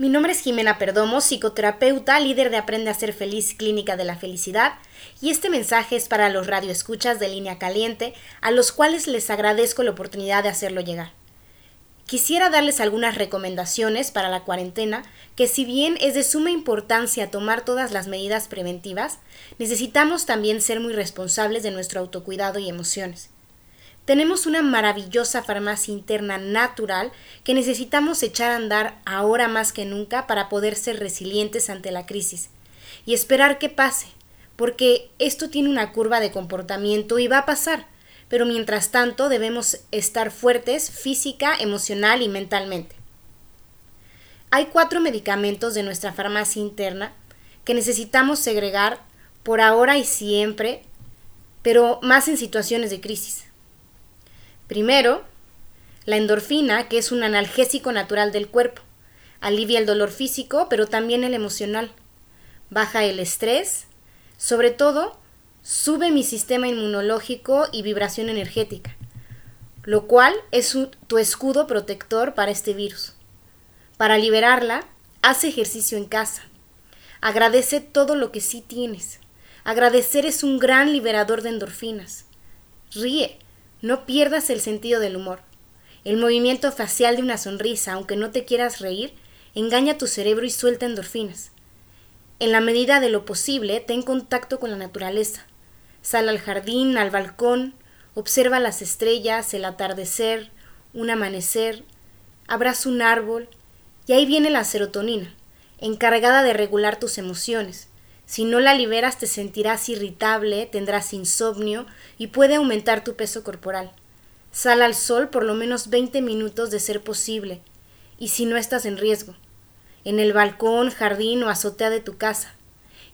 Mi nombre es Jimena Perdomo, psicoterapeuta, líder de Aprende a ser feliz Clínica de la Felicidad, y este mensaje es para los radioescuchas de línea caliente, a los cuales les agradezco la oportunidad de hacerlo llegar. Quisiera darles algunas recomendaciones para la cuarentena, que si bien es de suma importancia tomar todas las medidas preventivas, necesitamos también ser muy responsables de nuestro autocuidado y emociones. Tenemos una maravillosa farmacia interna natural que necesitamos echar a andar ahora más que nunca para poder ser resilientes ante la crisis y esperar que pase, porque esto tiene una curva de comportamiento y va a pasar, pero mientras tanto debemos estar fuertes física, emocional y mentalmente. Hay cuatro medicamentos de nuestra farmacia interna que necesitamos segregar por ahora y siempre, pero más en situaciones de crisis. Primero, la endorfina, que es un analgésico natural del cuerpo. Alivia el dolor físico, pero también el emocional. Baja el estrés. Sobre todo, sube mi sistema inmunológico y vibración energética, lo cual es tu escudo protector para este virus. Para liberarla, haz ejercicio en casa. Agradece todo lo que sí tienes. Agradecer es un gran liberador de endorfinas. Ríe, no pierdas el sentido del humor. El movimiento facial de una sonrisa, aunque no te quieras reír, engaña tu cerebro y suelta endorfinas. En la medida de lo posible, ten contacto con la naturaleza. Sal al jardín, al balcón, observa las estrellas, el atardecer, un amanecer, abraza un árbol, y ahí viene la serotonina, encargada de regular tus emociones, si no la liberas te sentirás irritable, tendrás insomnio y puede aumentar tu peso corporal. Sal al sol por lo menos 20 minutos de ser posible, y si no estás en riesgo, en el balcón, jardín o azotea de tu casa.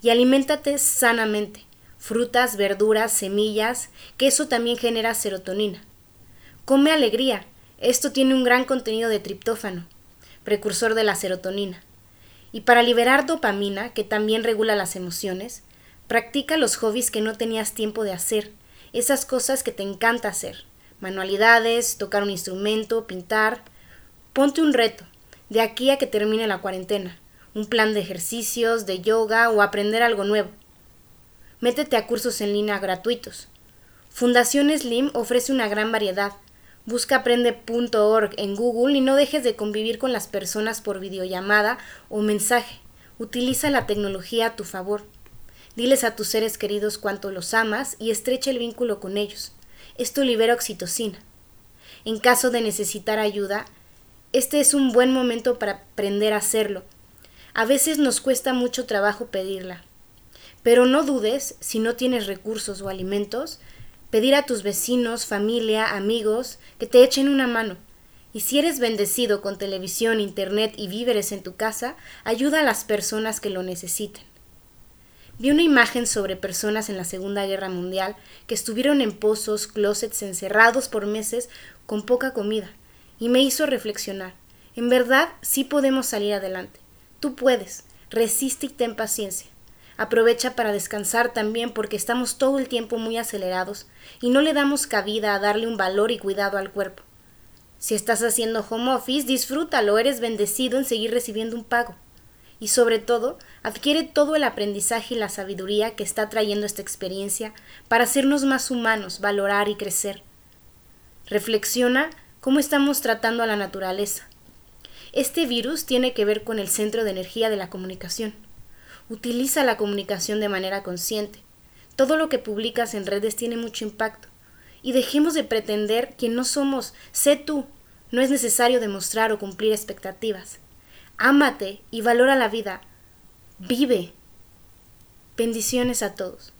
Y aliméntate sanamente, frutas, verduras, semillas, que eso también genera serotonina. Come alegría, esto tiene un gran contenido de triptófano, precursor de la serotonina. Y para liberar dopamina, que también regula las emociones, practica los hobbies que no tenías tiempo de hacer, esas cosas que te encanta hacer, manualidades, tocar un instrumento, pintar. Ponte un reto, de aquí a que termine la cuarentena, un plan de ejercicios, de yoga o aprender algo nuevo. Métete a cursos en línea gratuitos. Fundación Slim ofrece una gran variedad, Busca aprende.org en Google y no dejes de convivir con las personas por videollamada o mensaje. Utiliza la tecnología a tu favor. Diles a tus seres queridos cuánto los amas y estrecha el vínculo con ellos. Esto libera oxitocina. En caso de necesitar ayuda, este es un buen momento para aprender a hacerlo. A veces nos cuesta mucho trabajo pedirla. Pero no dudes, si no tienes recursos o alimentos, pedir a tus vecinos, familia, amigos que te echen una mano. Y si eres bendecido con televisión, internet y víveres en tu casa, ayuda a las personas que lo necesiten. Vi una imagen sobre personas en la Segunda Guerra Mundial que estuvieron en pozos, closets, encerrados por meses con poca comida, y me hizo reflexionar. En verdad, sí podemos salir adelante. Tú puedes. Resiste y ten paciencia. Aprovecha para descansar también porque estamos todo el tiempo muy acelerados y no le damos cabida a darle un valor y cuidado al cuerpo. Si estás haciendo home office, disfrútalo, eres bendecido en seguir recibiendo un pago. Y sobre todo, adquiere todo el aprendizaje y la sabiduría que está trayendo esta experiencia para hacernos más humanos, valorar y crecer. Reflexiona cómo estamos tratando a la naturaleza. Este virus tiene que ver con el centro de energía de la comunicación. Utiliza la comunicación de manera consciente. Todo lo que publicas en redes tiene mucho impacto. Y dejemos de pretender que no somos. Sé tú. No es necesario demostrar o cumplir expectativas. Ámate y valora la vida. Vive. Bendiciones a todos.